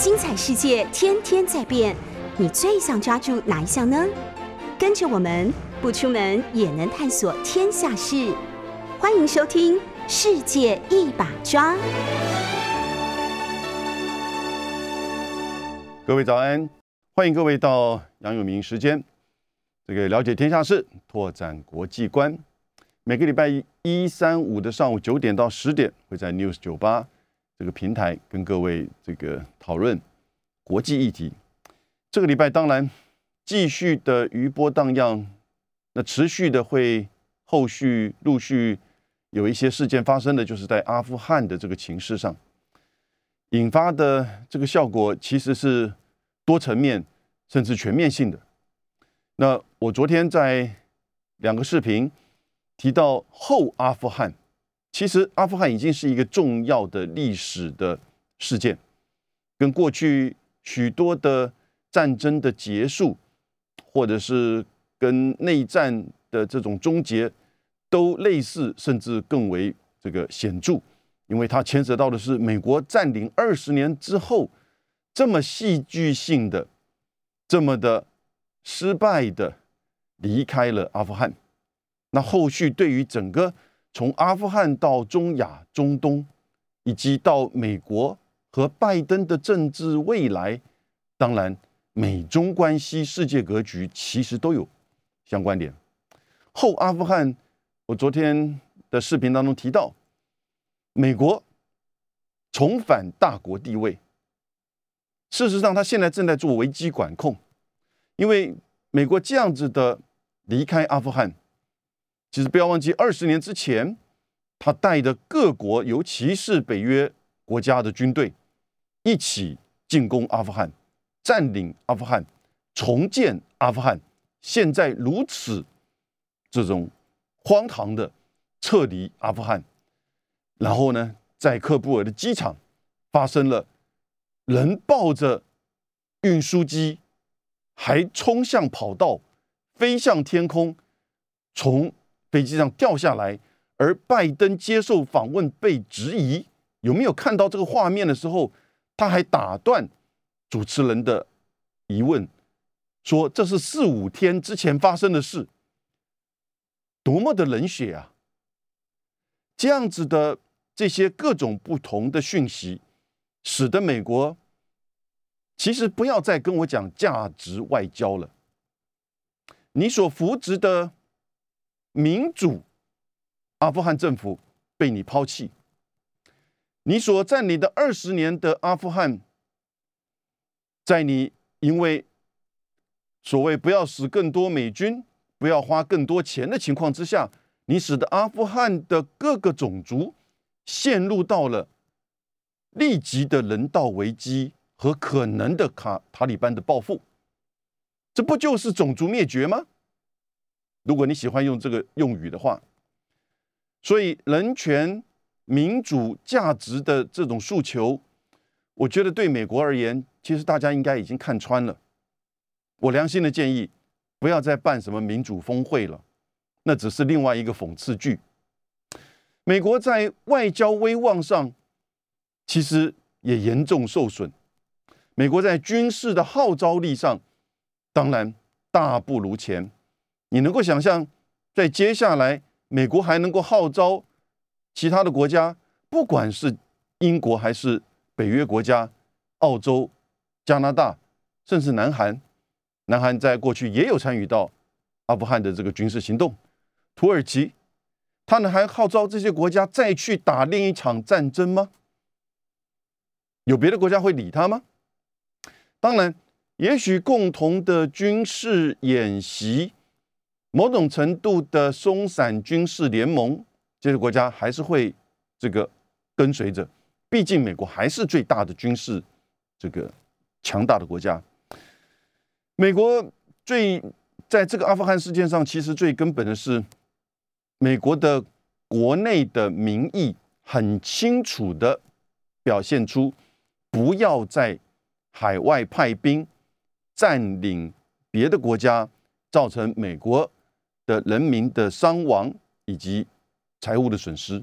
精彩世界天天在变，你最想抓住哪一项呢？跟着我们不出门也能探索天下事，欢迎收听《世界一把抓》。各位早安，欢迎各位到杨永明时间，这个了解天下事，拓展国际观。每个礼拜一、三、五的上午九点到十点，会在 News 九八这个平台跟各位这个讨论国际议题。这个礼拜当然继续的余波荡漾，那持续的会后续陆续有一些事件发生的，就是在阿富汗的这个情势上引发的这个效果，其实是多层面甚至全面性的。那我昨天在两个视频。提到后阿富汗，其实阿富汗已经是一个重要的历史的事件，跟过去许多的战争的结束，或者是跟内战的这种终结都类似，甚至更为这个显著，因为它牵涉到的是美国占领二十年之后这么戏剧性的、这么的失败的离开了阿富汗。那后续对于整个从阿富汗到中亚、中东，以及到美国和拜登的政治未来，当然美中关系、世界格局其实都有相关联。后阿富汗，我昨天的视频当中提到，美国重返大国地位。事实上，他现在正在做危机管控，因为美国这样子的离开阿富汗。其实不要忘记，二十年之前，他带着各国，尤其是北约国家的军队，一起进攻阿富汗，占领阿富汗，重建阿富汗。现在如此这种荒唐的撤离阿富汗，然后呢，在喀布尔的机场发生了人抱着运输机，还冲向跑道，飞向天空，从。飞机上掉下来，而拜登接受访问被质疑有没有看到这个画面的时候，他还打断主持人的疑问，说这是四五天之前发生的事，多么的冷血啊！这样子的这些各种不同的讯息，使得美国其实不要再跟我讲价值外交了，你所扶植的。民主阿富汗政府被你抛弃，你所占领的二十年的阿富汗，在你因为所谓不要死更多美军，不要花更多钱的情况之下，你使得阿富汗的各个种族陷入到了立即的人道危机和可能的卡塔利班的报复，这不就是种族灭绝吗？如果你喜欢用这个用语的话，所以人权、民主价值的这种诉求，我觉得对美国而言，其实大家应该已经看穿了。我良心的建议，不要再办什么民主峰会了，那只是另外一个讽刺剧。美国在外交威望上，其实也严重受损。美国在军事的号召力上，当然大不如前。你能够想象，在接下来，美国还能够号召其他的国家，不管是英国还是北约国家、澳洲、加拿大，甚至南韩，南韩在过去也有参与到阿富汗的这个军事行动。土耳其，他们还号召这些国家再去打另一场战争吗？有别的国家会理他吗？当然，也许共同的军事演习。某种程度的松散军事联盟，这些国家还是会这个跟随着，毕竟美国还是最大的军事这个强大的国家。美国最在这个阿富汗事件上，其实最根本的是美国的国内的民意很清楚的表现出，不要在海外派兵占领别的国家，造成美国。的人民的伤亡以及财务的损失。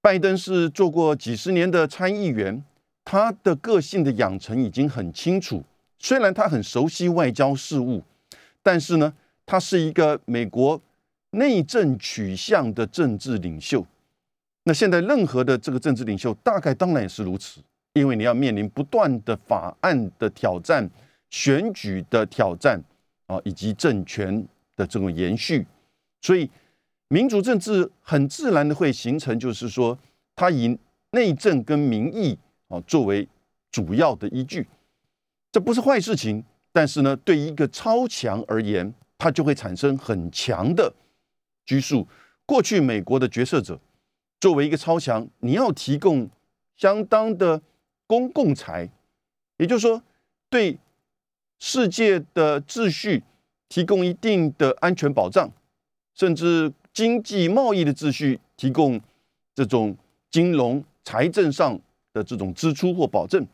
拜登是做过几十年的参议员，他的个性的养成已经很清楚。虽然他很熟悉外交事务，但是呢，他是一个美国内政取向的政治领袖。那现在任何的这个政治领袖，大概当然也是如此，因为你要面临不断的法案的挑战、选举的挑战啊，以及政权的这种延续，所以民主政治很自然的会形成，就是说，他以内政跟民意啊作为主要的依据，这不是坏事情，但是呢，对一个超强而言，它就会产生很强的拘束。过去美国的决策者。作为一个超强，你要提供相当的公共财，也就是说，对世界的秩序提供一定的安全保障，甚至经济贸易的秩序提供这种金融财政上的这种支出或保证。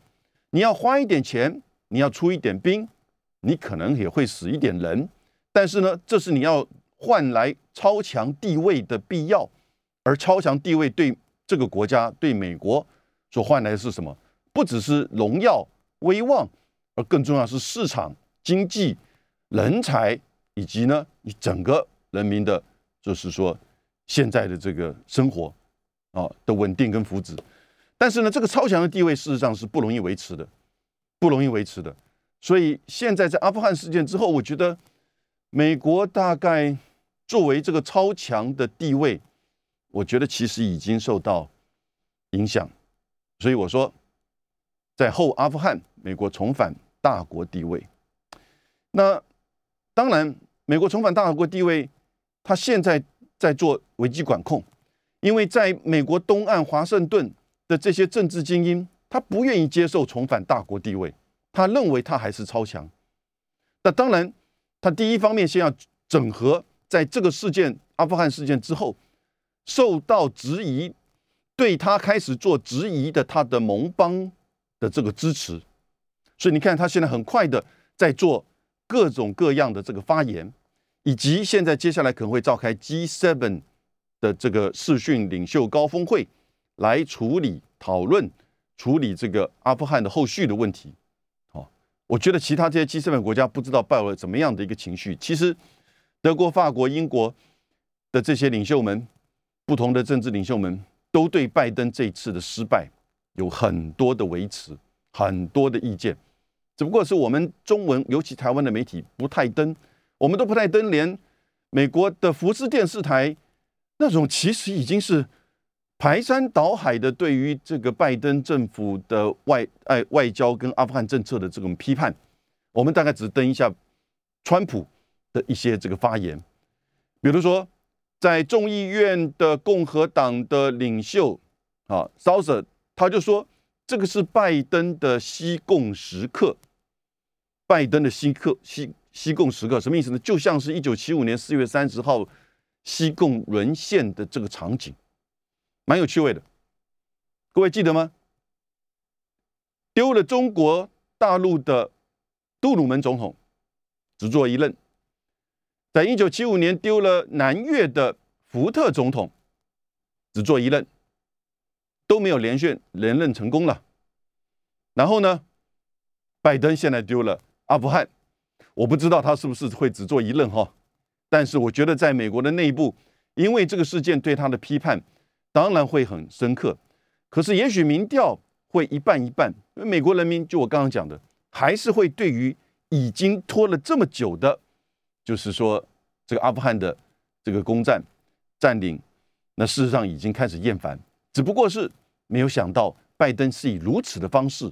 你要花一点钱，你要出一点兵，你可能也会死一点人，但是呢，这是你要换来超强地位的必要。而超强地位对这个国家、对美国所换来的是什么？不只是荣耀、威望，而更重要是市场、经济、人才，以及呢，你整个人民的，就是说现在的这个生活啊的稳定跟福祉。但是呢，这个超强的地位事实上是不容易维持的，不容易维持的。所以现在在阿富汗事件之后，我觉得美国大概作为这个超强的地位。我觉得其实已经受到影响，所以我说，在后阿富汗，美国重返大国地位。那当然，美国重返大国地位，他现在在做危机管控，因为在美国东岸华盛顿的这些政治精英，他不愿意接受重返大国地位，他认为他还是超强。那当然，他第一方面先要整合，在这个事件阿富汗事件之后。受到质疑，对他开始做质疑的他的盟邦的这个支持，所以你看他现在很快的在做各种各样的这个发言，以及现在接下来可能会召开 G7 的这个视讯领袖高峰会，来处理讨论处理这个阿富汗的后续的问题。哦，我觉得其他这些 G7 国家不知道抱了怎么样的一个情绪。其实德国、法国、英国的这些领袖们。不同的政治领袖们都对拜登这一次的失败有很多的维持，很多的意见，只不过是我们中文，尤其台湾的媒体不太登，我们都不太登，连美国的福斯电视台那种其实已经是排山倒海的对于这个拜登政府的外爱外交跟阿富汗政策的这种批判，我们大概只登一下川普的一些这个发言，比如说。在众议院的共和党的领袖啊，Souser，他就说这个是拜登的西贡时刻。拜登的西克西西贡时刻什么意思呢？就像是一九七五年四月三十号西贡沦陷的这个场景，蛮有趣味的。各位记得吗？丢了中国大陆的杜鲁门总统，只做一任。在一九七五年丢了南越的福特总统，只做一任，都没有连续连任成功了。然后呢，拜登现在丢了阿富汗，我不知道他是不是会只做一任哈。但是我觉得在美国的内部，因为这个事件对他的批判当然会很深刻。可是也许民调会一半一半，因为美国人民就我刚刚讲的，还是会对于已经拖了这么久的。就是说，这个阿富汗的这个攻占占领，那事实上已经开始厌烦，只不过是没有想到拜登是以如此的方式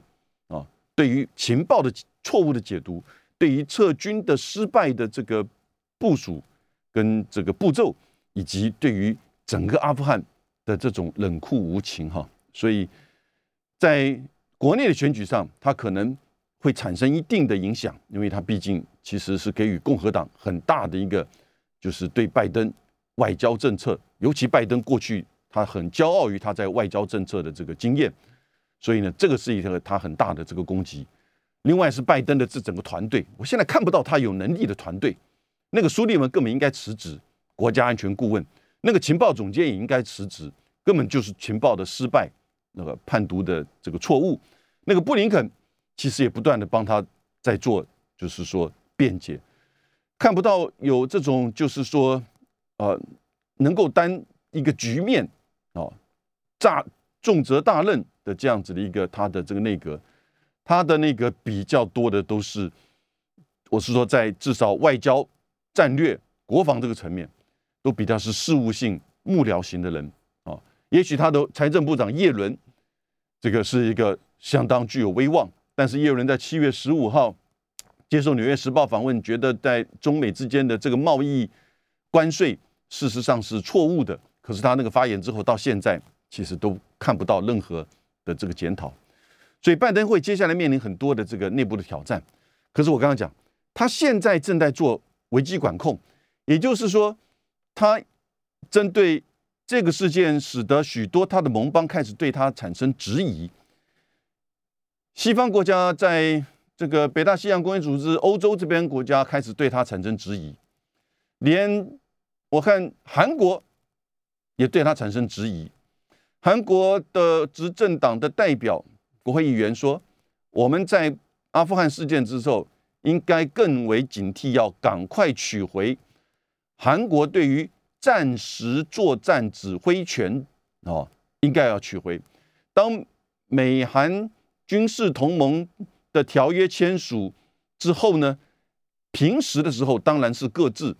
啊，对于情报的错误的解读，对于撤军的失败的这个部署跟这个步骤，以及对于整个阿富汗的这种冷酷无情哈，所以在国内的选举上，他可能。会产生一定的影响，因为他毕竟其实是给予共和党很大的一个，就是对拜登外交政策，尤其拜登过去他很骄傲于他在外交政策的这个经验，所以呢，这个是一个他很大的这个攻击。另外是拜登的这整个团队，我现在看不到他有能力的团队，那个苏利文根本应该辞职，国家安全顾问，那个情报总监也应该辞职，根本就是情报的失败，那个判读的这个错误。那个布林肯其实也不断的帮他在做，就是说辩解，看不到有这种就是说呃能够担一个局面哦，大重责大任的这样子的一个他的这个内阁，他的那个比较多的都是，我是说在至少外交战略。国防这个层面，都比较是事务性幕僚型的人啊。也许他的财政部长叶伦，这个是一个相当具有威望。但是叶伦在七月十五号接受《纽约时报》访问，觉得在中美之间的这个贸易关税事实上是错误的。可是他那个发言之后，到现在其实都看不到任何的这个检讨。所以拜登会接下来面临很多的这个内部的挑战。可是我刚刚讲，他现在正在做危机管控。也就是说，他针对这个事件，使得许多他的盟邦开始对他产生质疑。西方国家在这个北大西洋公约组织、欧洲这边国家开始对他产生质疑，连我看韩国也对他产生质疑。韩国的执政党的代表国会议员说：“我们在阿富汗事件之后，应该更为警惕，要赶快取回。”韩国对于战时作战指挥权哦，应该要取回。当美韩军事同盟的条约签署之后呢，平时的时候当然是各自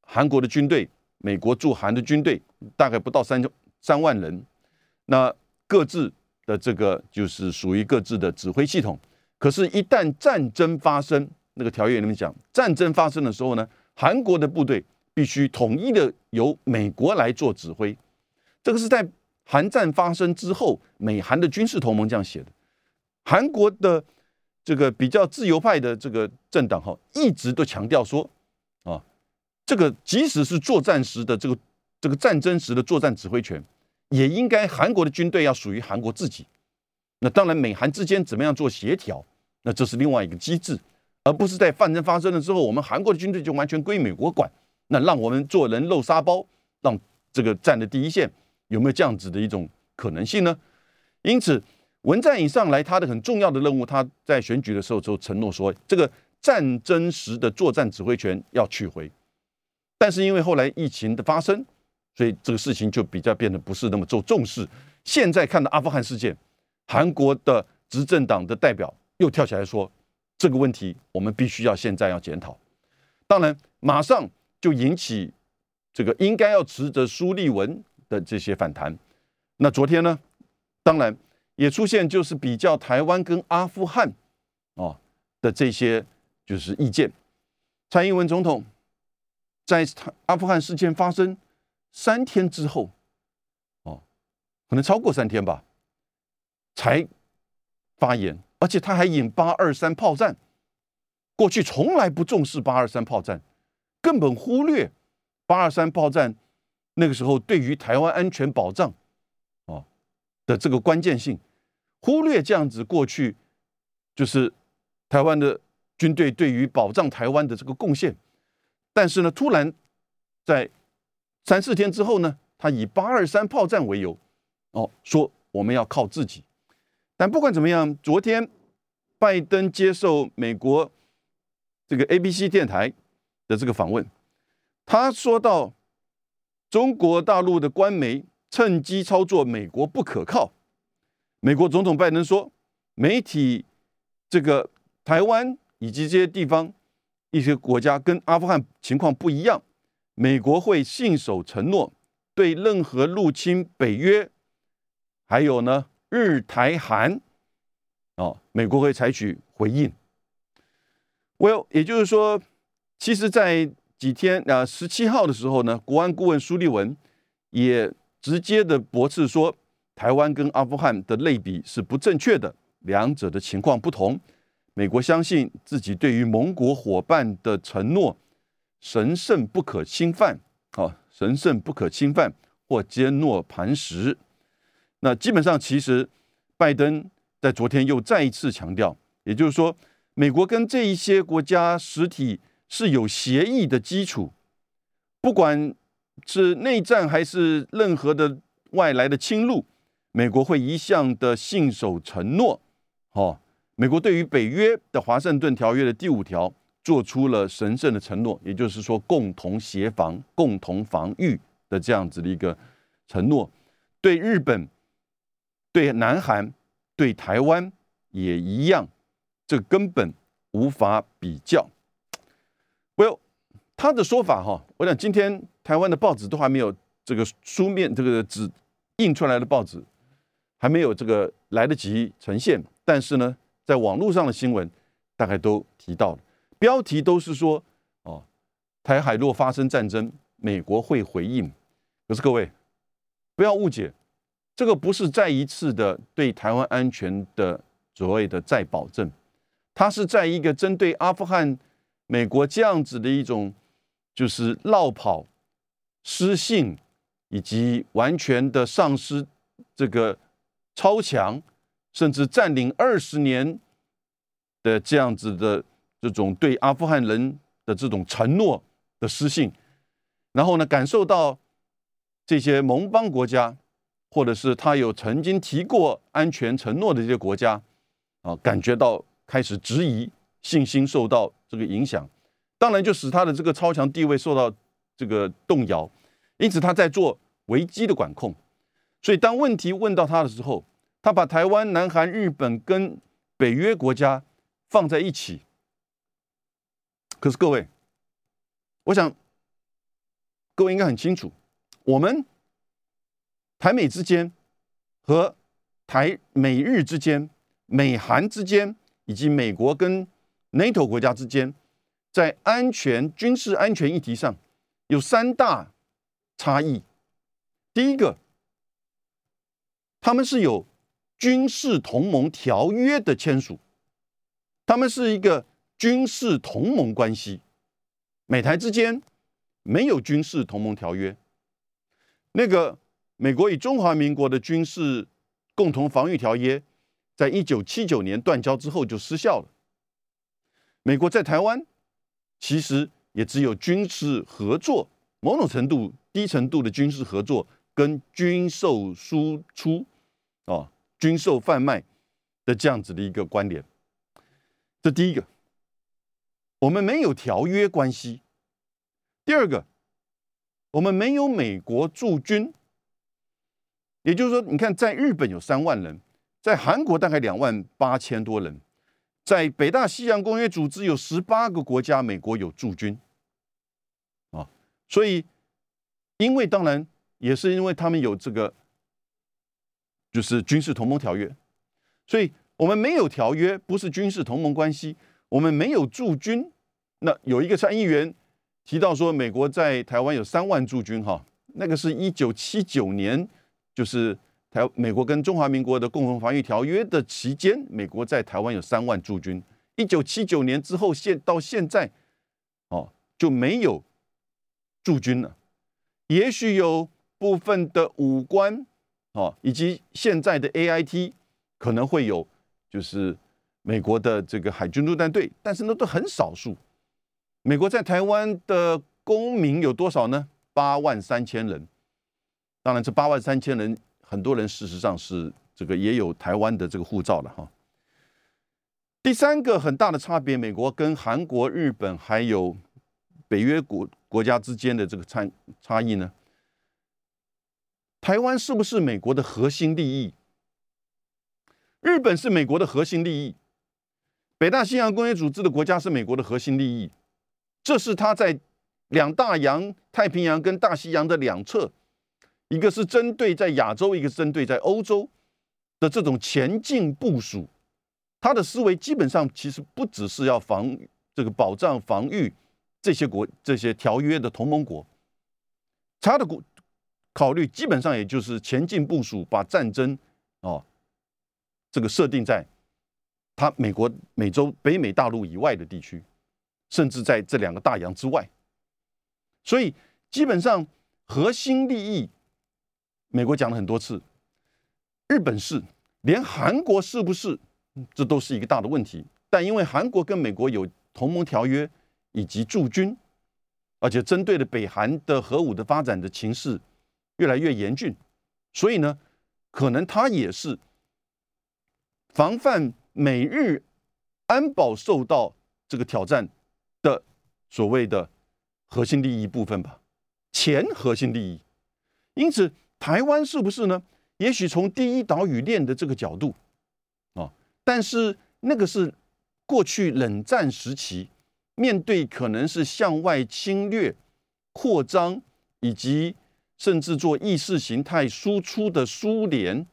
韩国的军队，美国驻韩的军队大概不到三三万人，那各自的这个就是属于各自的指挥系统。可是，一旦战争发生，那个条约里面讲，战争发生的时候呢，韩国的部队。必须统一的由美国来做指挥，这个是在韩战发生之后，美韩的军事同盟这样写的。韩国的这个比较自由派的这个政党哈，一直都强调说，啊，这个即使是作战时的这个这个战争时的作战指挥权，也应该韩国的军队要属于韩国自己。那当然，美韩之间怎么样做协调，那这是另外一个机制，而不是在战争发生了之后，我们韩国的军队就完全归美国管。那让我们做人肉沙包，让这个站的第一线有没有这样子的一种可能性呢？因此，文在寅上来他的很重要的任务，他在选举的时候就承诺说，这个战争时的作战指挥权要取回。但是因为后来疫情的发生，所以这个事情就比较变得不是那么重重视。现在看到阿富汗事件，韩国的执政党的代表又跳起来说，这个问题我们必须要现在要检讨。当然，马上。就引起这个应该要持着苏利文的这些反弹。那昨天呢，当然也出现就是比较台湾跟阿富汗哦的这些就是意见。蔡英文总统在阿富汗事件发生三天之后，哦，可能超过三天吧，才发言，而且他还引八二三炮战，过去从来不重视八二三炮战。根本忽略八二三炮战那个时候对于台湾安全保障哦的这个关键性，忽略这样子过去就是台湾的军队对于保障台湾的这个贡献，但是呢，突然在三四天之后呢，他以八二三炮战为由哦说我们要靠自己，但不管怎么样，昨天拜登接受美国这个 ABC 电台。的这个访问，他说到中国大陆的官媒趁机操作美国不可靠。美国总统拜登说，媒体这个台湾以及这些地方一些国家跟阿富汗情况不一样，美国会信守承诺，对任何入侵北约，还有呢日台韩，哦，美国会采取回应。Well，也就是说。其实，在几天啊，十七号的时候呢，国安顾问苏利文也直接的驳斥说，台湾跟阿富汗的类比是不正确的，两者的情况不同。美国相信自己对于盟国伙伴的承诺神圣不可侵犯，哦，神圣不可侵犯或坚若磐石。那基本上，其实拜登在昨天又再一次强调，也就是说，美国跟这一些国家实体。是有协议的基础，不管是内战还是任何的外来的侵入，美国会一向的信守承诺，哦，美国对于北约的华盛顿条约的第五条做出了神圣的承诺，也就是说共同协防、共同防御的这样子的一个承诺。对日本、对南韩、对台湾也一样，这根本无法比较。Well，他的说法哈，我想今天台湾的报纸都还没有这个书面这个纸印出来的报纸还没有这个来得及呈现，但是呢，在网络上的新闻大概都提到了，标题都是说哦，台海若发生战争，美国会回应。可是各位不要误解，这个不是再一次的对台湾安全的所谓的再保证，它是在一个针对阿富汗。美国这样子的一种就是绕跑、失信，以及完全的丧失这个超强，甚至占领二十年的这样子的这种对阿富汗人的这种承诺的失信，然后呢，感受到这些盟邦国家，或者是他有曾经提过安全承诺的这些国家啊，感觉到开始质疑。信心受到这个影响，当然就使他的这个超强地位受到这个动摇，因此他在做危机的管控。所以当问题问到他的时候，他把台湾、南韩、日本跟北约国家放在一起。可是各位，我想各位应该很清楚，我们台美之间和台美日之间、美韩之间，以及美国跟 NATO 国家之间在安全、军事安全议题上有三大差异。第一个，他们是有军事同盟条约的签署，他们是一个军事同盟关系。美台之间没有军事同盟条约。那个美国与中华民国的军事共同防御条约，在一九七九年断交之后就失效了。美国在台湾其实也只有军事合作，某种程度低程度的军事合作跟军售输出，啊，军售贩卖的这样子的一个关联。这第一个，我们没有条约关系。第二个，我们没有美国驻军，也就是说，你看，在日本有三万人，在韩国大概两万八千多人。在北大西洋公约组织有十八个国家，美国有驻军，啊，所以因为当然也是因为他们有这个就是军事同盟条约，所以我们没有条约，不是军事同盟关系，我们没有驻军。那有一个参议员提到说，美国在台湾有三万驻军，哈，那个是一九七九年，就是。台美国跟中华民国的共同防御条约的期间，美国在台湾有三万驻军。一九七九年之后，现到现在，哦，就没有驻军了。也许有部分的武官，哦，以及现在的 A I T 可能会有，就是美国的这个海军陆战队，但是那都很少数。美国在台湾的公民有多少呢？八万三千人。当然，这八万三千人。很多人事实上是这个也有台湾的这个护照了哈。第三个很大的差别，美国跟韩国、日本还有北约国国家之间的这个差差异呢？台湾是不是美国的核心利益？日本是美国的核心利益，北大西洋公约组织的国家是美国的核心利益，这是他在两大洋、太平洋跟大西洋的两侧。一个是针对在亚洲，一个是针对在欧洲的这种前进部署，他的思维基本上其实不只是要防这个保障防御这些国这些条约的同盟国，他的国考虑基本上也就是前进部署，把战争哦这个设定在他美国美洲北美大陆以外的地区，甚至在这两个大洋之外，所以基本上核心利益。美国讲了很多次，日本是，连韩国是不是，这都是一个大的问题。但因为韩国跟美国有同盟条约以及驻军，而且针对的北韩的核武的发展的情势越来越严峻，所以呢，可能他也是防范美日安保受到这个挑战的所谓的核心利益部分吧，前核心利益。因此，台湾是不是呢？也许从第一岛屿链的这个角度啊，但是那个是过去冷战时期面对可能是向外侵略、扩张以及甚至做意识形态输出的苏联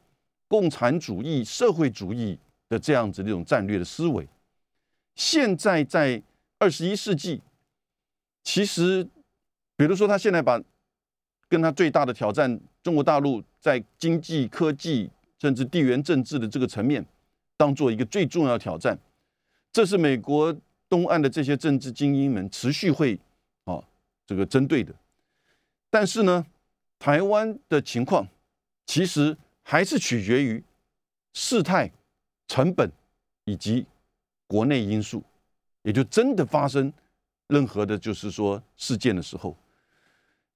共产主义、社会主义的这样子的一种战略的思维。现在在二十一世纪，其实比如说他现在把跟他最大的挑战，中国大陆在经济、科技甚至地缘政治的这个层面，当做一个最重要的挑战，这是美国东岸的这些政治精英们持续会啊这个针对的。但是呢，台湾的情况其实还是取决于事态、成本以及国内因素，也就真的发生任何的，就是说事件的时候。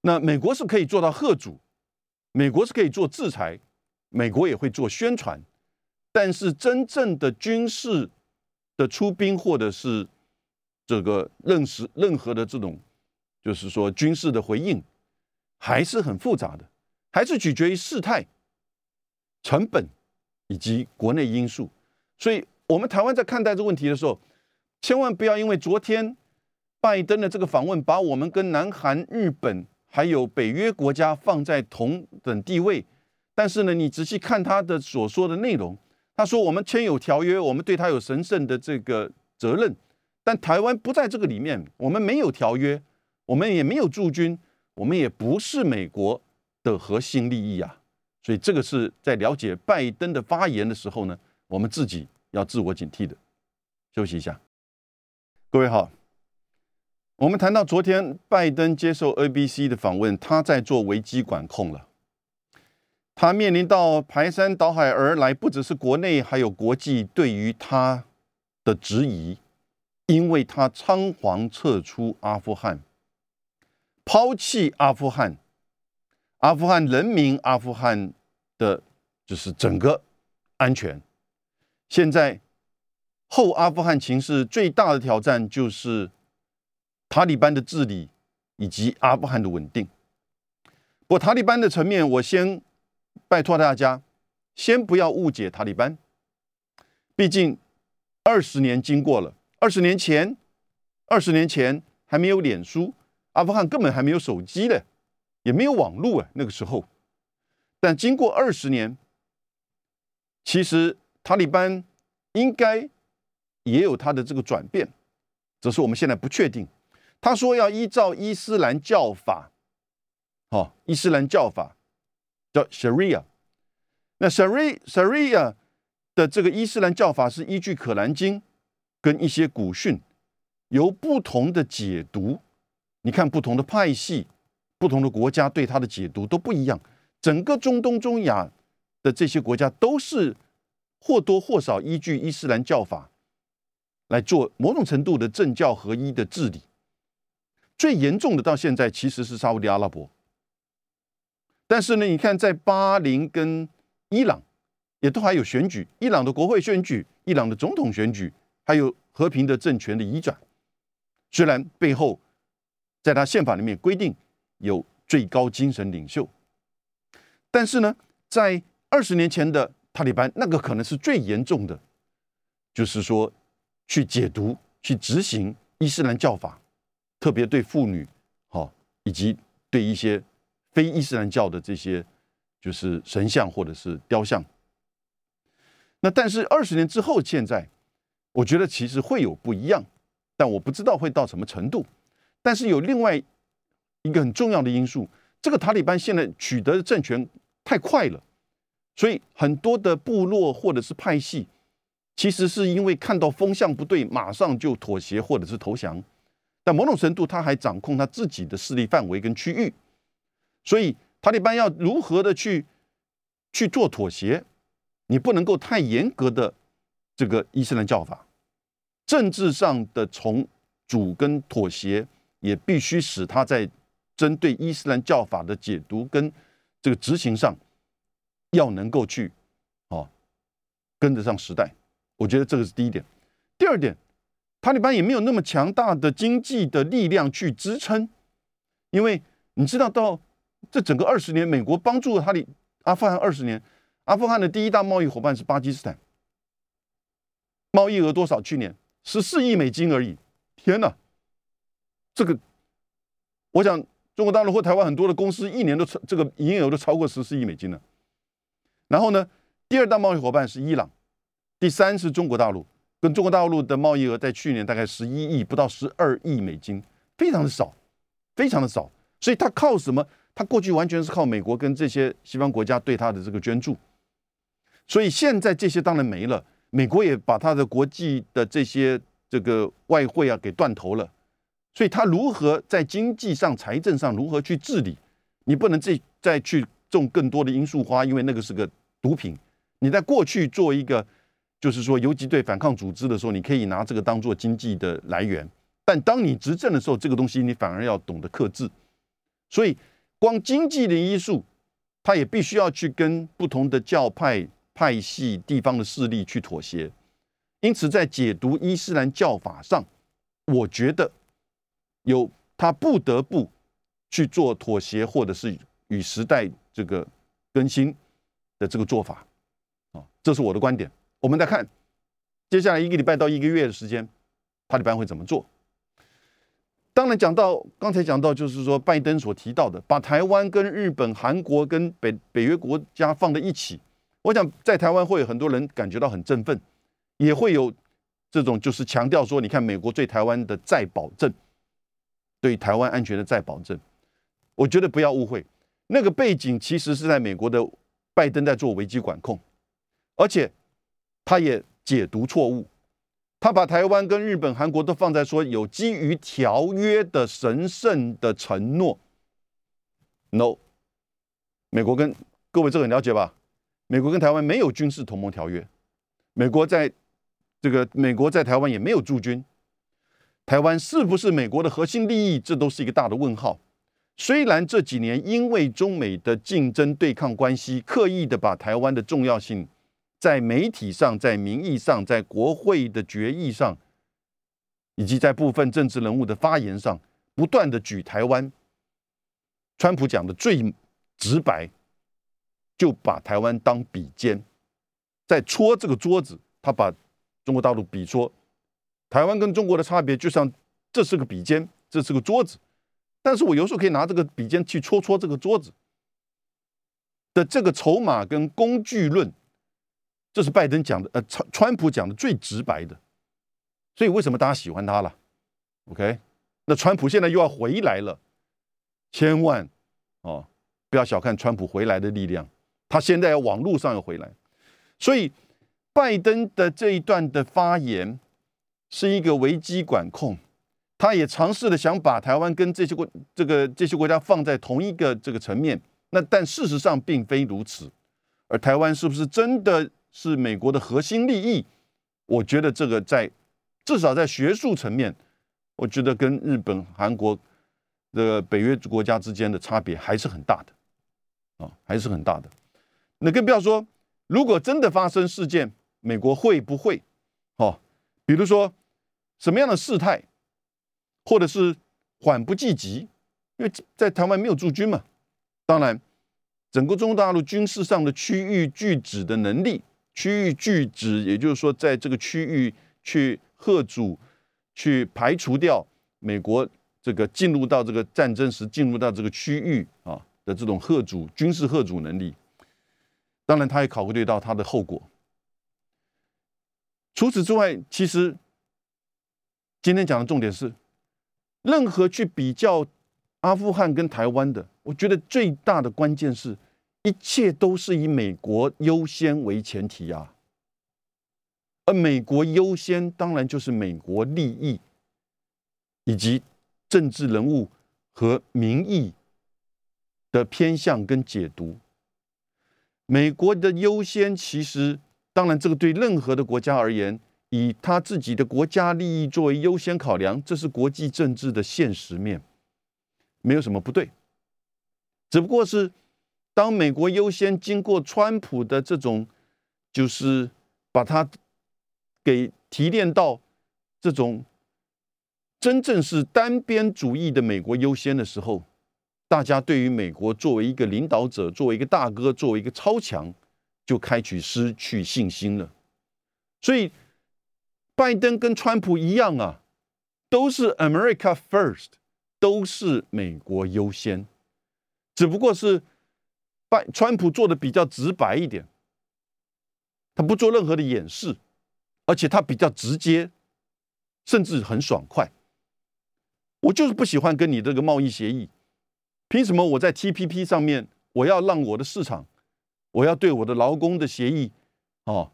那美国是可以做到贺主，美国是可以做制裁，美国也会做宣传，但是真正的军事的出兵或者是这个认识任何的这种，就是说军事的回应，还是很复杂的，还是取决于事态、成本以及国内因素。所以，我们台湾在看待这个问题的时候，千万不要因为昨天拜登的这个访问，把我们跟南韩、日本。还有北约国家放在同等地位，但是呢，你仔细看他的所说的内容，他说我们签有条约，我们对他有神圣的这个责任，但台湾不在这个里面，我们没有条约，我们也没有驻军，我们也不是美国的核心利益啊，所以这个是在了解拜登的发言的时候呢，我们自己要自我警惕的。休息一下，各位好。我们谈到昨天拜登接受 ABC 的访问，他在做危机管控了。他面临到排山倒海而来，不只是国内，还有国际对于他的质疑，因为他仓皇撤出阿富汗，抛弃阿富汗，阿富汗人民、阿富汗的，就是整个安全。现在后阿富汗情势最大的挑战就是。塔利班的治理以及阿富汗的稳定。不过，塔利班的层面，我先拜托大家，先不要误解塔利班。毕竟，二十年经过了，二十年前，二十年前还没有脸书，阿富汗根本还没有手机的，也没有网络啊，那个时候。但经过二十年，其实塔利班应该也有它的这个转变，只是我们现在不确定。他说要依照伊斯兰教法，哦，伊斯兰教法叫 Sharia。那 Sharia Sharia 的这个伊斯兰教法是依据《可兰经》跟一些古训，由不同的解读。你看，不同的派系、不同的国家对它的解读都不一样。整个中东、中亚的这些国家都是或多或少依据伊斯兰教法来做某种程度的政教合一的治理。最严重的到现在其实是沙地阿拉伯，但是呢，你看在巴林跟伊朗也都还有选举，伊朗的国会选举、伊朗的总统选举，还有和平的政权的移转。虽然背后在他宪法里面规定有最高精神领袖，但是呢，在二十年前的塔利班那个可能是最严重的，就是说去解读、去执行伊斯兰教法。特别对妇女，好，以及对一些非伊斯兰教的这些，就是神像或者是雕像。那但是二十年之后，现在我觉得其实会有不一样，但我不知道会到什么程度。但是有另外一个很重要的因素，这个塔利班现在取得的政权太快了，所以很多的部落或者是派系，其实是因为看到风向不对，马上就妥协或者是投降。但某种程度，他还掌控他自己的势力范围跟区域，所以塔利班要如何的去去做妥协？你不能够太严格的这个伊斯兰教法，政治上的重组跟妥协，也必须使他在针对伊斯兰教法的解读跟这个执行上，要能够去哦跟得上时代。我觉得这个是第一点。第二点，塔利班也没有那么强大的经济的力量去支撑，因为你知道，到这整个二十年，美国帮助了塔利阿富汗二十年，阿富汗的第一大贸易伙伴是巴基斯坦，贸易额多少？去年十四亿美金而已。天哪，这个，我想中国大陆或台湾很多的公司一年都超这个营业额都超过十四亿美金了。然后呢，第二大贸易伙伴是伊朗，第三是中国大陆。跟中国大陆的贸易额在去年大概十一亿，不到十二亿美金，非常的少，非常的少。所以它靠什么？它过去完全是靠美国跟这些西方国家对它的这个捐助。所以现在这些当然没了，美国也把它的国际的这些这个外汇啊给断头了。所以它如何在经济上、财政上如何去治理？你不能再再去种更多的罂粟花，因为那个是个毒品。你在过去做一个。就是说，游击队反抗组织的时候，你可以拿这个当做经济的来源；但当你执政的时候，这个东西你反而要懂得克制。所以，光经济的因素，他也必须要去跟不同的教派、派系、地方的势力去妥协。因此，在解读伊斯兰教法上，我觉得有他不得不去做妥协，或者是与时代这个更新的这个做法。啊，这是我的观点。我们再看，接下来一个礼拜到一个月的时间，塔利班会怎么做？当然，讲到刚才讲到，就是说拜登所提到的，把台湾跟日本、韩国跟北北约国家放在一起，我想在台湾会有很多人感觉到很振奋，也会有这种就是强调说，你看美国对台湾的再保证，对台湾安全的再保证。我觉得不要误会，那个背景其实是在美国的拜登在做危机管控，而且。他也解读错误，他把台湾跟日本、韩国都放在说有基于条约的神圣的承诺。No，美国跟各位这个很了解吧？美国跟台湾没有军事同盟条约，美国在这个美国在台湾也没有驻军，台湾是不是美国的核心利益？这都是一个大的问号。虽然这几年因为中美的竞争对抗关系，刻意的把台湾的重要性。在媒体上，在名义上，在国会的决议上，以及在部分政治人物的发言上，不断的举台湾。川普讲的最直白，就把台湾当笔尖，在戳这个桌子。他把中国大陆比说，台湾跟中国的差别，就像这是个笔尖，这是个桌子。但是我有时候可以拿这个笔尖去戳戳这个桌子的这个筹码跟工具论。这是拜登讲的，呃，川川普讲的最直白的，所以为什么大家喜欢他了？OK，那川普现在又要回来了，千万哦，不要小看川普回来的力量，他现在要网络上要回来，所以拜登的这一段的发言是一个危机管控，他也尝试的想把台湾跟这些国这个这些国家放在同一个这个层面，那但事实上并非如此，而台湾是不是真的？是美国的核心利益，我觉得这个在至少在学术层面，我觉得跟日本、韩国的北约国家之间的差别还是很大的，啊，还是很大的。那更不要说，如果真的发生事件，美国会不会？哦，比如说什么样的事态，或者是缓不济急，因为在台湾没有驻军嘛。当然，整个中国大陆军事上的区域拒止的能力。区域拒止，也就是说，在这个区域去贺阻、去排除掉美国这个进入到这个战争时进入到这个区域啊的这种贺阻军事贺阻能力。当然，他也考虑到他的后果。除此之外，其实今天讲的重点是，任何去比较阿富汗跟台湾的，我觉得最大的关键是。一切都是以美国优先为前提啊，而美国优先当然就是美国利益，以及政治人物和民意的偏向跟解读。美国的优先其实当然这个对任何的国家而言，以他自己的国家利益作为优先考量，这是国际政治的现实面，没有什么不对，只不过是。当美国优先经过川普的这种，就是把他给提炼到这种真正是单边主义的美国优先的时候，大家对于美国作为一个领导者、作为一个大哥、作为一个超强，就开始失去信心了。所以，拜登跟川普一样啊，都是 America First，都是美国优先，只不过是拜川普做的比较直白一点。他不做任何的掩饰，而且他比较直接，甚至很爽快。我就是不喜欢跟你这个贸易协议，凭什么我在 TPP 上面我要让我的市场，我要对我的劳工的协议，哦，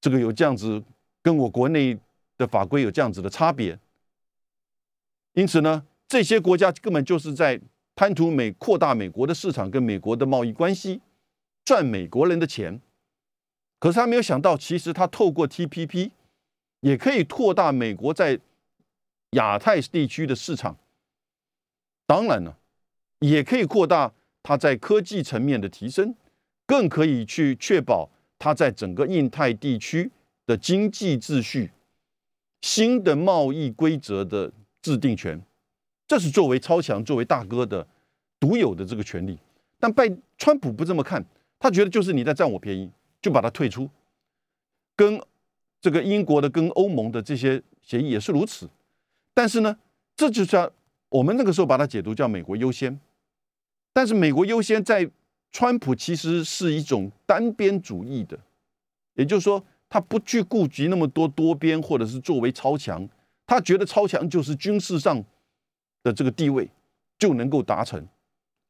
这个有这样子跟我国内的法规有这样子的差别？因此呢，这些国家根本就是在贪图美扩大美国的市场跟美国的贸易关系，赚美国人的钱。可是他没有想到，其实他透过 TPP 也可以扩大美国在亚太地区的市场。当然了，也可以扩大它在科技层面的提升，更可以去确保它在整个印太地区的经济秩序、新的贸易规则的制定权。这是作为超强、作为大哥的独有的这个权利。但拜川普不这么看，他觉得就是你在占我便宜。就把它退出，跟这个英国的、跟欧盟的这些协议也是如此。但是呢，这就叫我们那个时候把它解读叫美国优先。但是美国优先在川普其实是一种单边主义的，也就是说，他不去顾及那么多多边或者是作为超强，他觉得超强就是军事上的这个地位就能够达成，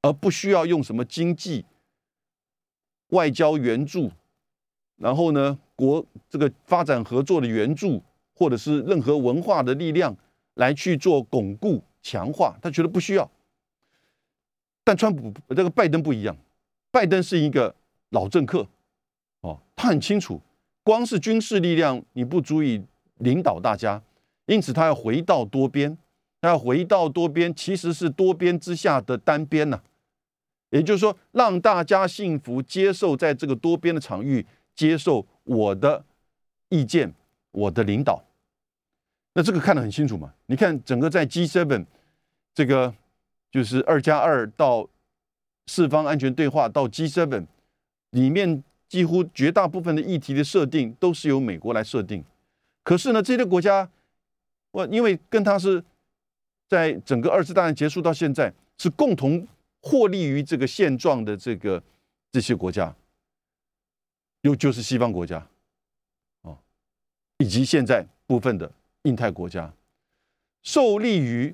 而不需要用什么经济、外交援助。然后呢，国这个发展合作的援助，或者是任何文化的力量来去做巩固强化，他觉得不需要。但川普这个拜登不一样，拜登是一个老政客，哦，他很清楚，光是军事力量你不足以领导大家，因此他要回到多边，他要回到多边，其实是多边之下的单边呐，也就是说，让大家信服接受在这个多边的场域。接受我的意见，我的领导，那这个看得很清楚嘛？你看整个在 G7 这个就是二加二到四方安全对话到 G7 里面，几乎绝大部分的议题的设定都是由美国来设定。可是呢，这些国家，我因为跟他是在整个二次大战结束到现在是共同获利于这个现状的这个这些国家。又就是西方国家，哦，以及现在部分的印太国家，受利于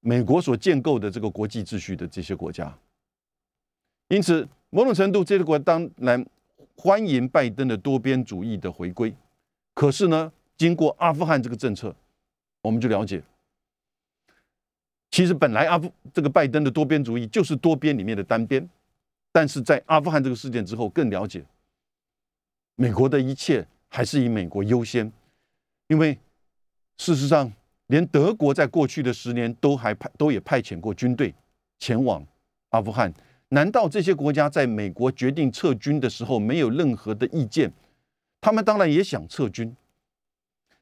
美国所建构的这个国际秩序的这些国家，因此某种程度这个国家当然欢迎拜登的多边主义的回归。可是呢，经过阿富汗这个政策，我们就了解，其实本来阿富这个拜登的多边主义就是多边里面的单边，但是在阿富汗这个事件之后，更了解。美国的一切还是以美国优先，因为事实上，连德国在过去的十年都还派都也派遣过军队前往阿富汗。难道这些国家在美国决定撤军的时候没有任何的意见？他们当然也想撤军，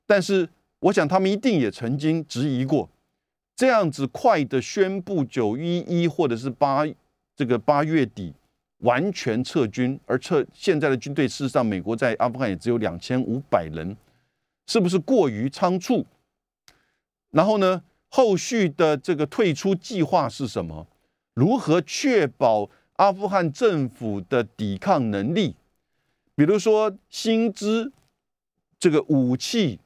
但是我想他们一定也曾经质疑过，这样子快的宣布九一一或者是八这个八月底。完全撤军，而撤现在的军队，事实上，美国在阿富汗也只有两千五百人，是不是过于仓促？然后呢，后续的这个退出计划是什么？如何确保阿富汗政府的抵抗能力？比如说薪资、这个武器、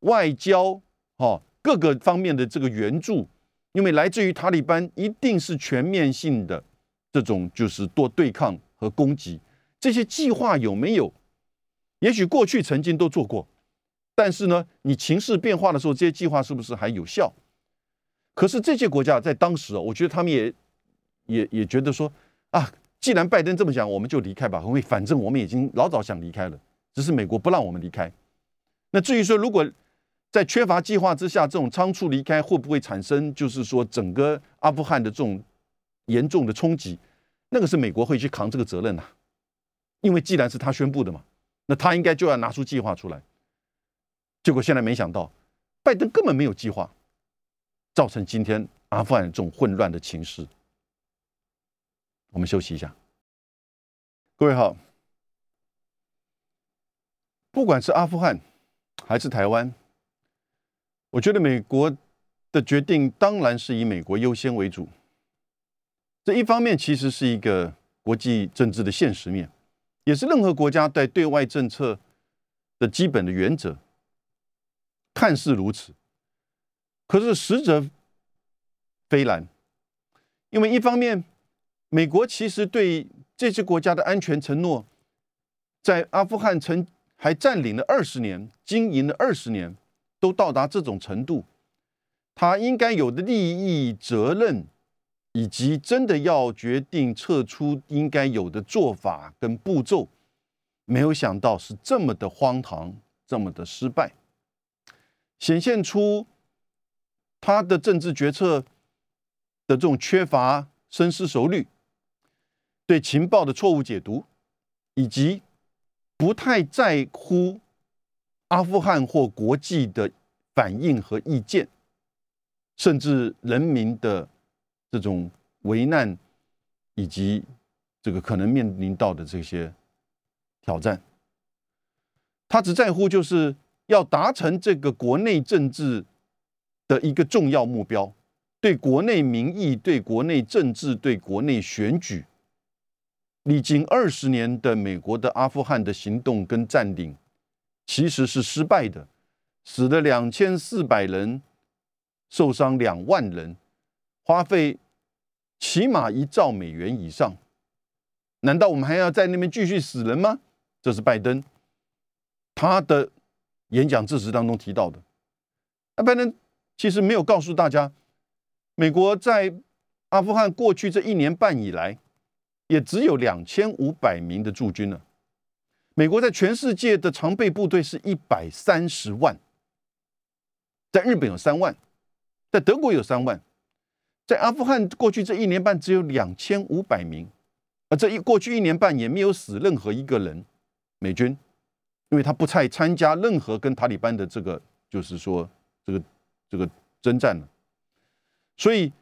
外交，哦，各个方面的这个援助，因为来自于塔利班，一定是全面性的。这种就是多对抗和攻击，这些计划有没有？也许过去曾经都做过，但是呢，你情势变化的时候，这些计划是不是还有效？可是这些国家在当时啊，我觉得他们也也也觉得说啊，既然拜登这么讲，我们就离开吧，因为反正我们已经老早想离开了，只是美国不让我们离开。那至于说，如果在缺乏计划之下，这种仓促离开会不会产生，就是说整个阿富汗的这种严重的冲击？那个是美国会去扛这个责任呐，因为既然是他宣布的嘛，那他应该就要拿出计划出来。结果现在没想到，拜登根本没有计划，造成今天阿富汗这种混乱的情势。我们休息一下，各位好。不管是阿富汗还是台湾，我觉得美国的决定当然是以美国优先为主。这一方面其实是一个国际政治的现实面，也是任何国家在对外政策的基本的原则。看似如此，可是实则非然。因为一方面，美国其实对这些国家的安全承诺，在阿富汗曾。还占领了二十年，经营了二十年，都到达这种程度，他应该有的利益、责任，以及真的要决定撤出应该有的做法跟步骤，没有想到是这么的荒唐，这么的失败，显现出他的政治决策的这种缺乏深思熟虑，对情报的错误解读，以及。不太在乎阿富汗或国际的反应和意见，甚至人民的这种危难以及这个可能面临到的这些挑战，他只在乎就是要达成这个国内政治的一个重要目标，对国内民意、对国内政治、对国内选举。历经二十年的美国的阿富汗的行动跟占领，其实是失败的，死了两千四百人，受伤两万人，花费起码一兆美元以上。难道我们还要在那边继续死人吗？这是拜登他的演讲致辞当中提到的。那拜登其实没有告诉大家，美国在阿富汗过去这一年半以来。也只有两千五百名的驻军了。美国在全世界的常备部队是一百三十万，在日本有三万，在德国有三万，在阿富汗过去这一年半只有两千五百名，而这一过去一年半也没有死任何一个人，美军，因为他不再参加任何跟塔利班的这个，就是说这个这个征战了，所以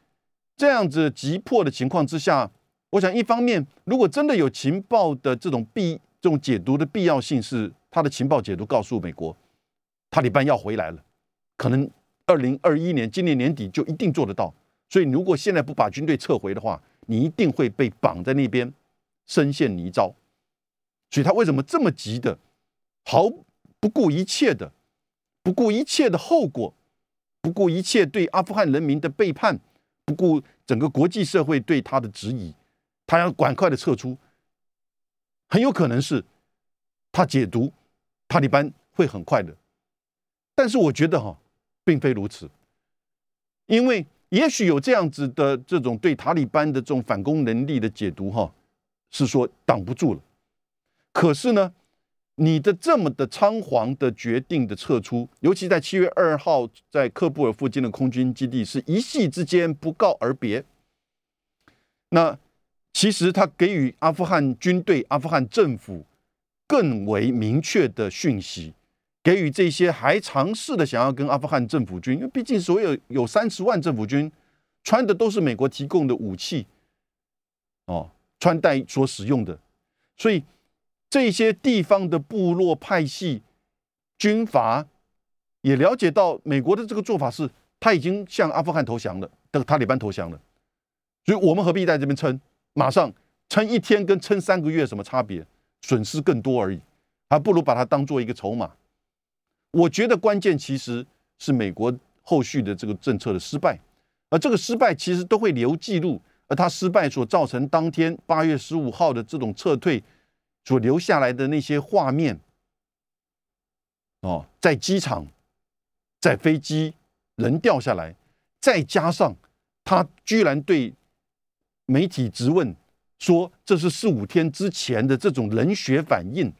这样子急迫的情况之下。我想，一方面，如果真的有情报的这种必这种解读的必要性，是他的情报解读告诉美国，塔利班要回来了，可能二零二一年今年年底就一定做得到。所以，如果现在不把军队撤回的话，你一定会被绑在那边，深陷泥沼。所以他为什么这么急的，毫不顾一切的，不顾一切的后果，不顾一切对阿富汗人民的背叛，不顾整个国际社会对他的质疑？他要赶快的撤出，很有可能是他解读塔利班会很快的，但是我觉得哈，并非如此，因为也许有这样子的这种对塔利班的这种反攻能力的解读哈，是说挡不住了。可是呢，你的这么的仓皇的决定的撤出，尤其在七月二号在喀布尔附近的空军基地，是一夕之间不告而别，那。其实他给予阿富汗军队、阿富汗政府更为明确的讯息，给予这些还尝试的想要跟阿富汗政府军，因为毕竟所有有三十万政府军穿的都是美国提供的武器，哦，穿戴所使用的，所以这些地方的部落派系军阀也了解到美国的这个做法是，他已经向阿富汗投降了，等塔利班投降了，所以我们何必在这边撑？马上撑一天跟撑三个月什么差别？损失更多而已，还不如把它当做一个筹码。我觉得关键其实是美国后续的这个政策的失败，而这个失败其实都会留记录，而它失败所造成当天八月十五号的这种撤退所留下来的那些画面，哦，在机场，在飞机人掉下来，再加上他居然对。媒体质问说：“这是四五天之前的这种冷血反应。”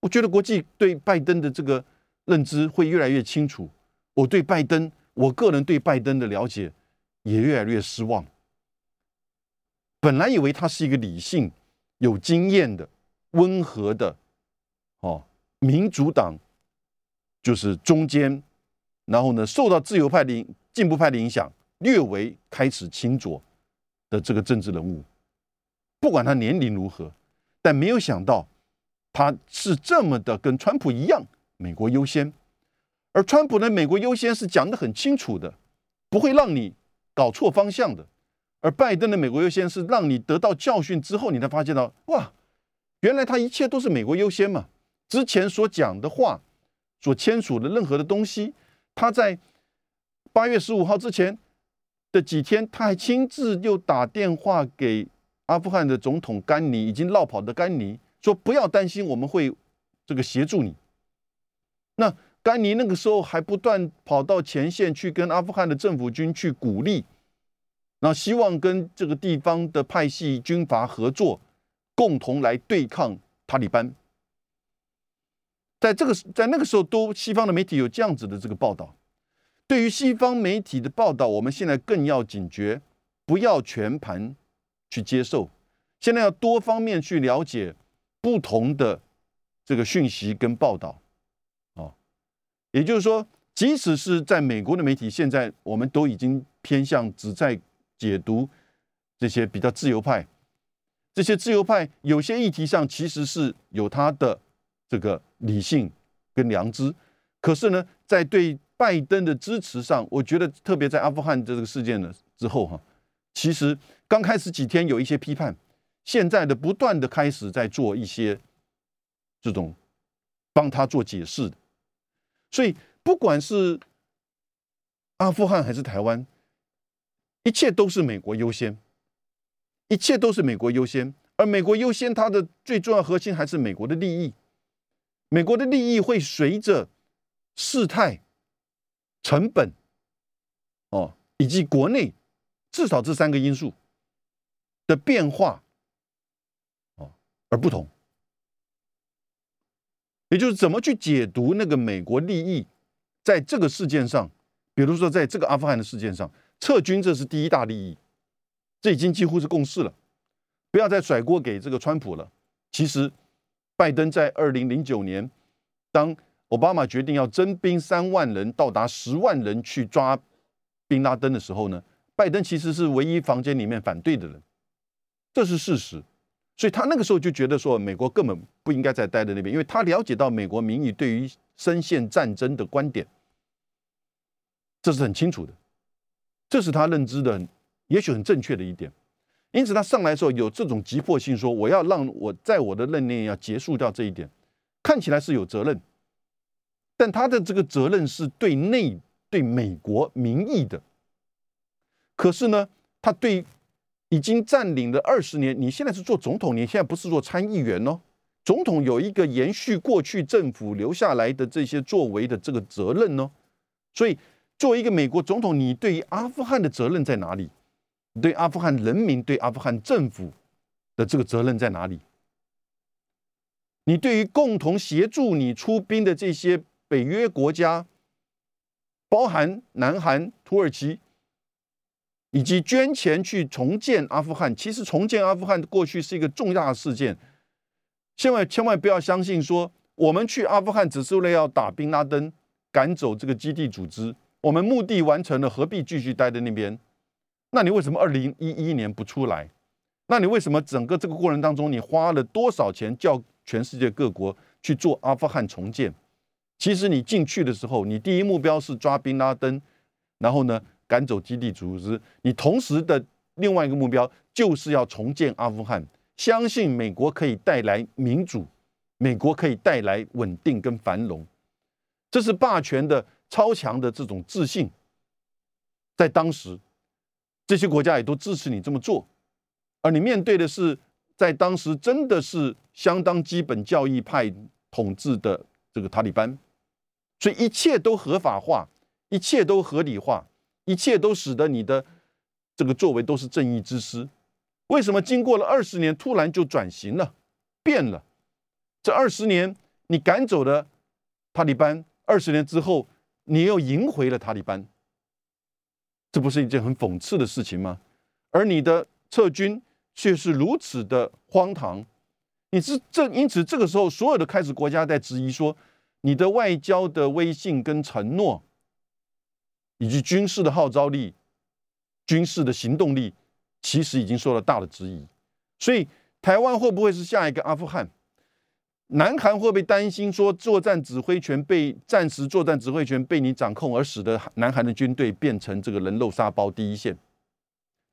我觉得国际对拜登的这个认知会越来越清楚。我对拜登，我个人对拜登的了解也越来越失望。本来以为他是一个理性、有经验的、温和的，哦，民主党就是中间，然后呢受到自由派的进步派的影响，略微开始清浊的这个政治人物。不管他年龄如何，但没有想到他是这么的跟川普一样，美国优先。而川普的美国优先是讲得很清楚的，不会让你搞错方向的。而拜登的美国优先是让你得到教训之后，你才发现到哇，原来他一切都是美国优先嘛。之前所讲的话，所签署的任何的东西，他在八月十五号之前的几天，他还亲自又打电话给阿富汗的总统甘尼，已经落跑的甘尼，说不要担心，我们会这个协助你。那甘尼那个时候还不断跑到前线去跟阿富汗的政府军去鼓励。那希望跟这个地方的派系军阀合作，共同来对抗塔利班。在这个在那个时候，都西方的媒体有这样子的这个报道。对于西方媒体的报道，我们现在更要警觉，不要全盘去接受。现在要多方面去了解不同的这个讯息跟报道。哦，也就是说，即使是在美国的媒体，现在我们都已经偏向只在。解读这些比较自由派，这些自由派有些议题上其实是有他的这个理性跟良知，可是呢，在对拜登的支持上，我觉得特别在阿富汗这个事件的之后哈，其实刚开始几天有一些批判，现在的不断的开始在做一些这种帮他做解释的，所以不管是阿富汗还是台湾。一切都是美国优先，一切都是美国优先，而美国优先，它的最重要核心还是美国的利益。美国的利益会随着事态、成本，哦，以及国内至少这三个因素的变化，哦而不同。也就是怎么去解读那个美国利益，在这个事件上，比如说在这个阿富汗的事件上。撤军这是第一大利益，这已经几乎是共识了。不要再甩锅给这个川普了。其实，拜登在二零零九年，当奥巴马决定要征兵三万人，到达十万人去抓宾拉登的时候呢，拜登其实是唯一房间里面反对的人，这是事实。所以他那个时候就觉得说，美国根本不应该再待在那边，因为他了解到美国民意对于深陷战争的观点，这是很清楚的。这是他认知的，也许很正确的一点。因此，他上来的时候有这种急迫性，说我要让我在我的任内要结束掉这一点，看起来是有责任。但他的这个责任是对内对美国民意的。可是呢，他对已经占领了二十年，你现在是做总统，你现在不是做参议员哦。总统有一个延续过去政府留下来的这些作为的这个责任呢，所以。作为一个美国总统，你对于阿富汗的责任在哪里？对阿富汗人民、对阿富汗政府的这个责任在哪里？你对于共同协助你出兵的这些北约国家，包含南韩、土耳其，以及捐钱去重建阿富汗，其实重建阿富汗过去是一个重大的事件。千万千万不要相信说，我们去阿富汗只是为了要打宾拉登，赶走这个基地组织。我们目的完成了，何必继续待在那边？那你为什么二零一一年不出来？那你为什么整个这个过程当中，你花了多少钱叫全世界各国去做阿富汗重建？其实你进去的时候，你第一目标是抓宾拉登，然后呢赶走基地组织。你同时的另外一个目标就是要重建阿富汗，相信美国可以带来民主，美国可以带来稳定跟繁荣。这是霸权的。超强的这种自信，在当时，这些国家也都支持你这么做，而你面对的是在当时真的是相当基本教义派统治的这个塔利班，所以一切都合法化，一切都合理化，一切都使得你的这个作为都是正义之师。为什么经过了二十年，突然就转型了，变了？这二十年你赶走了塔利班，二十年之后。你又赢回了塔利班，这不是一件很讽刺的事情吗？而你的撤军却是如此的荒唐，你是这因此这个时候，所有的开始国家在质疑说，你的外交的威信跟承诺，以及军事的号召力、军事的行动力，其实已经受到大的质疑。所以，台湾会不会是下一个阿富汗？南韩会不会担心说作战指挥权被暂时作战指挥权被你掌控，而使得南韩的军队变成这个人肉沙包第一线？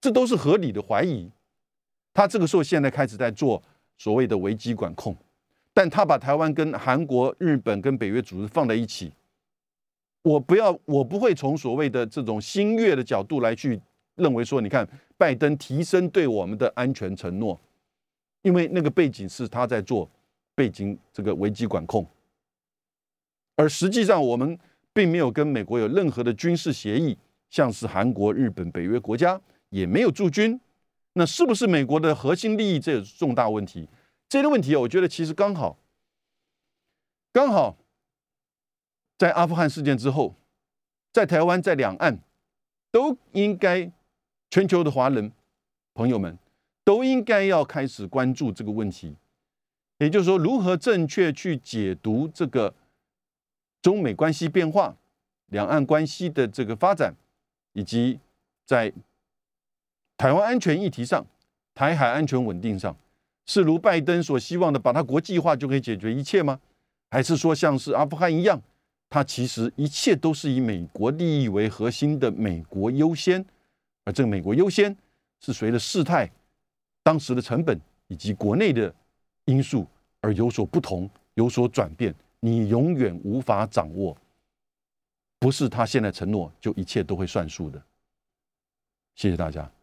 这都是合理的怀疑。他这个时候现在开始在做所谓的危机管控，但他把台湾跟韩国、日本跟北约组织放在一起。我不要，我不会从所谓的这种新月的角度来去认为说，你看拜登提升对我们的安全承诺，因为那个背景是他在做。背景这个危机管控，而实际上我们并没有跟美国有任何的军事协议，像是韩国、日本、北约国家也没有驻军，那是不是美国的核心利益？这重大问题。这个问题我觉得其实刚好，刚好在阿富汗事件之后，在台湾、在两岸都应该，全球的华人朋友们都应该要开始关注这个问题。也就是说，如何正确去解读这个中美关系变化、两岸关系的这个发展，以及在台湾安全议题上、台海安全稳定上，是如拜登所希望的，把它国际化就可以解决一切吗？还是说，像是阿富汗一样，它其实一切都是以美国利益为核心的美国优先，而这个美国优先是随着事态、当时的成本以及国内的。因素而有所不同，有所转变，你永远无法掌握。不是他现在承诺就一切都会算数的。谢谢大家。